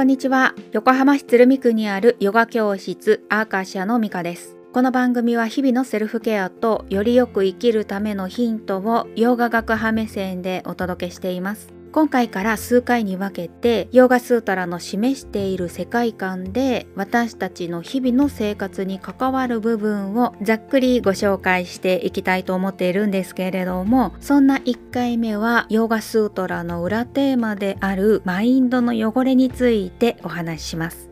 こんにちは。横浜市鶴見区にあるヨガ教室アーカシアのミカです。この番組は日々のセルフケアとよりよく生きるためのヒントをヨガ学派目線でお届けしています。今回から数回に分けてヨーガスータラの示している世界観で私たちの日々の生活に関わる部分をざっくりご紹介していきたいと思っているんですけれどもそんな1回目はヨガスートラの裏テーマであるマインドの汚れについてお話しします。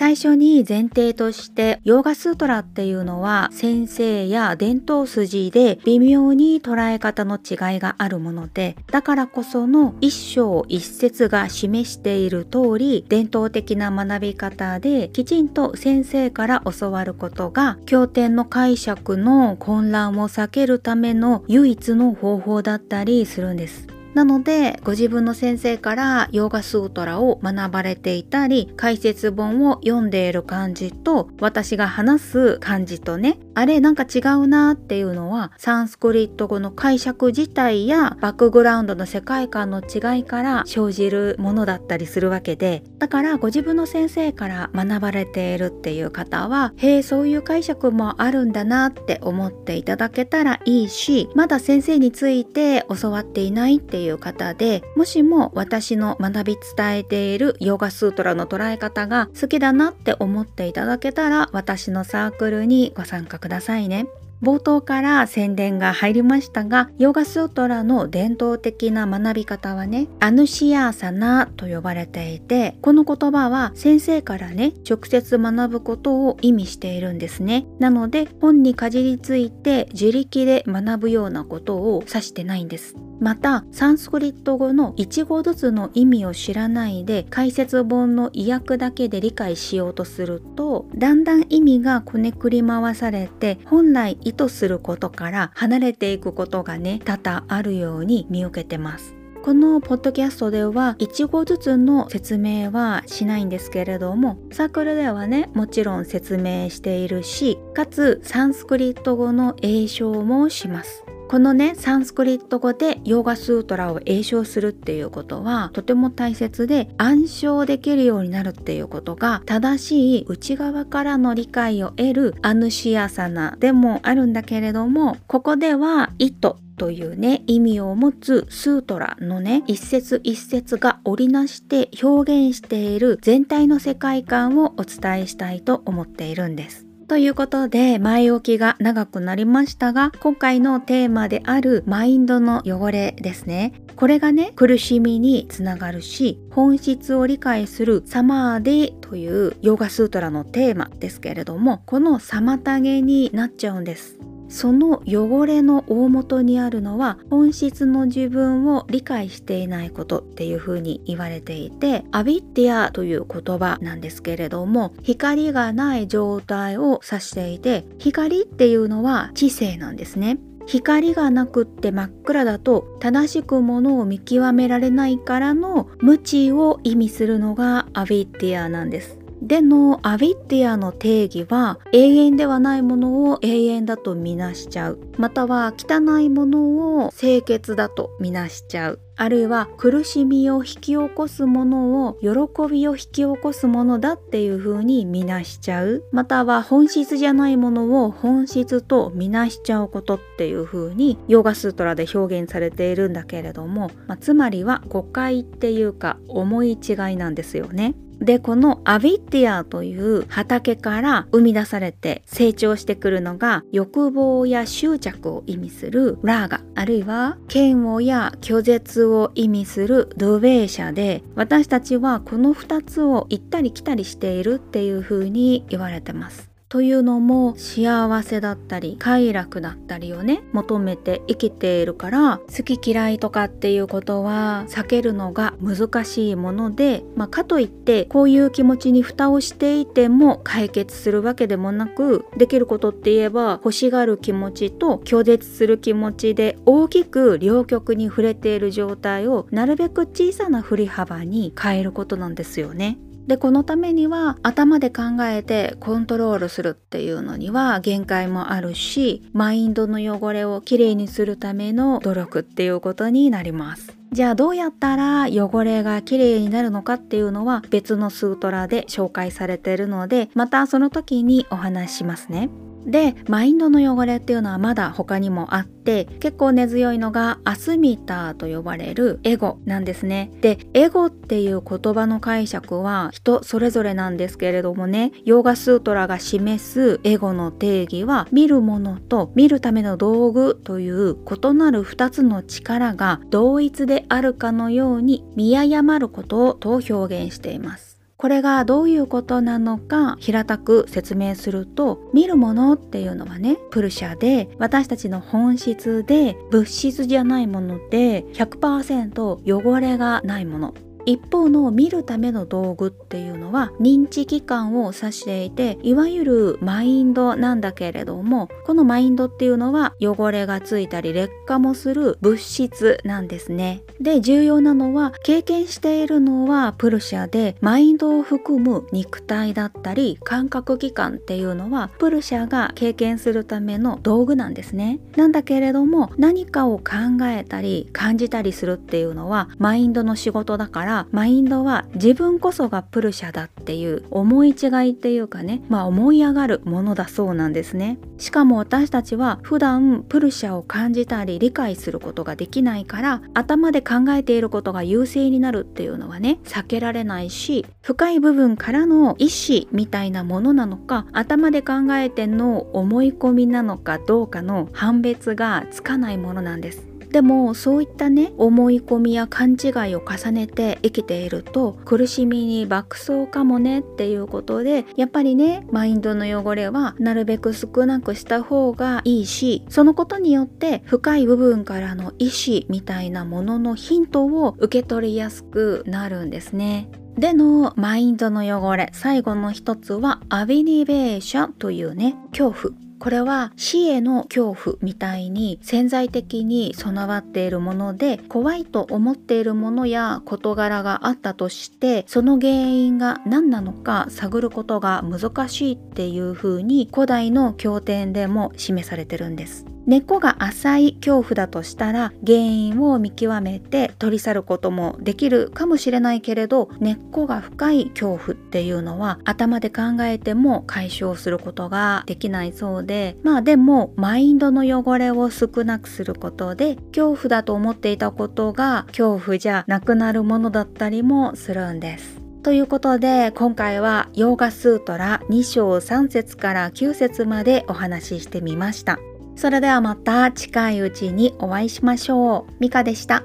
最初に前提としてヨーガスートラっていうのは先生や伝統筋で微妙に捉え方の違いがあるものでだからこその一章一節が示している通り伝統的な学び方できちんと先生から教わることが経典の解釈の混乱を避けるための唯一の方法だったりするんです。なのでご自分の先生からヨーガスートラを学ばれていたり解説本を読んでいる感じと私が話す感じとねあれなんか違うなっていうのはサンスクリット語の解釈自体やバックグラウンドの世界観の違いから生じるものだったりするわけでだからご自分の先生から学ばれているっていう方はへえそういう解釈もあるんだなって思っていただけたらいいしまだ先生について教わっていないっていうていう方でもしも私の学び伝えているヨガスートラの捉え方が好きだなって思っていただけたら私のサークルにご参加くださいね。冒頭から宣伝が入りましたがヨガスートラの伝統的な学び方はねアヌシアーサナと呼ばれていてこの言葉は先生からね直接学ぶことを意味しているんですね。なので本にかじりついて自力で学ぶようなことを指してないんです。またサンスクリット語の1語ずつの意味を知らないで解説本の意訳だけで理解しようとするとだんだん意味がこねくり回されて本来意図することから離れていくことがね多々あるように見受けてます。このポッドキャストでは1語ずつの説明はしないんですけれどもサークルではねもちろん説明しているしかつサンスクリット語の英称もしますこのねサンスクリット語でヨーガスートラを詠唱するっていうことはとても大切で暗唱できるようになるっていうことが正しい内側からの理解を得るアヌシアサナでもあるんだけれどもここでは意図というね意味を持つスートラのね一節一節が織りなして表現している全体の世界観をお伝えしたいと思っているんです。ということで前置きが長くなりましたが今回のテーマであるマインドの汚れですね。これがね苦しみにつながるし本質を理解するサマーディというヨガスートラのテーマですけれどもこの妨げになっちゃうんです。その汚れの大元にあるのは本質の自分を理解していないことっていうふうに言われていてアビッティアという言葉なんですけれども光がない状態を指していて光っていうのは知性なんですね。光がなくって真っ暗だと正しくものを見極められないからの無知を意味するのがアビッティアなんです。でのアビッティアの定義は永遠ではないものを永遠だとみなしちゃう。または汚いものを清潔だとみなしちゃう。あるいは苦しみを引き起こすものを喜びを引き起こすものだっていう風に見なしちゃう。または本質じゃないものを本質と見なしちゃうことっていう風にヨガスートラで表現されているんだけれども、まあ、つまりは誤解っていうか思い違いなんですよね。でこのアビティアという畑から生み出されて成長してくるのが欲望や執着を意味するラーガあるいは嫌悪や拒絶を意味するドベーシャで私たちはこの2つを行ったり来たりしているっていう風に言われてます。というのも幸せだったり快楽だったりをね求めて生きているから好き嫌いとかっていうことは避けるのが難しいもので、まあ、かといってこういう気持ちに蓋をしていても解決するわけでもなくできることって言えば欲しがる気持ちと拒絶する気持ちで大きく両極に触れている状態をなるべく小さな振り幅に変えることなんですよね。でこのためには頭で考えてコントロールするっていうのには限界もあるしマインドの汚れをきれいにするための努力っていうことになりますじゃあどうやったら汚れがきれいになるのかっていうのは別のスートラで紹介されているのでまたその時にお話ししますね。でマインドの汚れっていうのはまだ他にもあって結構根強いのがアスミターと呼ばれるエゴなんですね。でエゴっていう言葉の解釈は人それぞれなんですけれどもねヨーガスートラが示すエゴの定義は見るものと見るための道具という異なる2つの力が同一であるかのように見誤ることをと表現しています。これがどういうことなのか平たく説明すると見るものっていうのはねプルシャで私たちの本質で物質じゃないもので100%汚れがないもの。一方の見るための道具っていうのは認知機関を指していていわゆるマインドなんだけれどもこのマインドっていうのは汚れがついたり劣化もする物質なんですね。で重要なのは経験しているのはプルシャでマインドを含む肉体だったり感覚器官っていうのはプルシャが経験するための道具なんですね。なんだけれども何かを考えたり感じたりするっていうのはマインドの仕事だからマインドは自分こそがプルシャだっていう思い違いっていうかねまあ思い上がるものだそうなんですね。しかも私たちは普段プルシャを感じたり理解することができないから頭で考えていることが優勢になるっていうのはね避けられないし深い部分からの意思みたいなものなのか頭で考えての思い込みなのかどうかの判別がつかないものなんです。でもそういったね思い込みや勘違いを重ねて生きていると苦しみに爆走かもねっていうことでやっぱりねマインドの汚れはなるべく少なくした方がいいしそのことによって深い部分からの意思みたいなもののヒントを受け取りやすくなるんですね。でのマインドの汚れ最後の一つはアビニベーションというね恐怖これは死への恐怖みたいに潜在的に備わっているもので怖いと思っているものや事柄があったとしてその原因が何なのか探ることが難しいっていうふうに古代の経典でも示されてるんです。根っこが浅い恐怖だとしたら原因を見極めて取り去ることもできるかもしれないけれど根っこが深い恐怖っていうのは頭で考えても解消することができないそうでまあでもマインドの汚れを少なくすることで恐怖だと思っていたことが恐怖じゃなくなるものだったりもするんです。ということで今回はヨーガスートラ2章3節から9節までお話ししてみました。それではまた近いうちにお会いしましょう。ミカでした。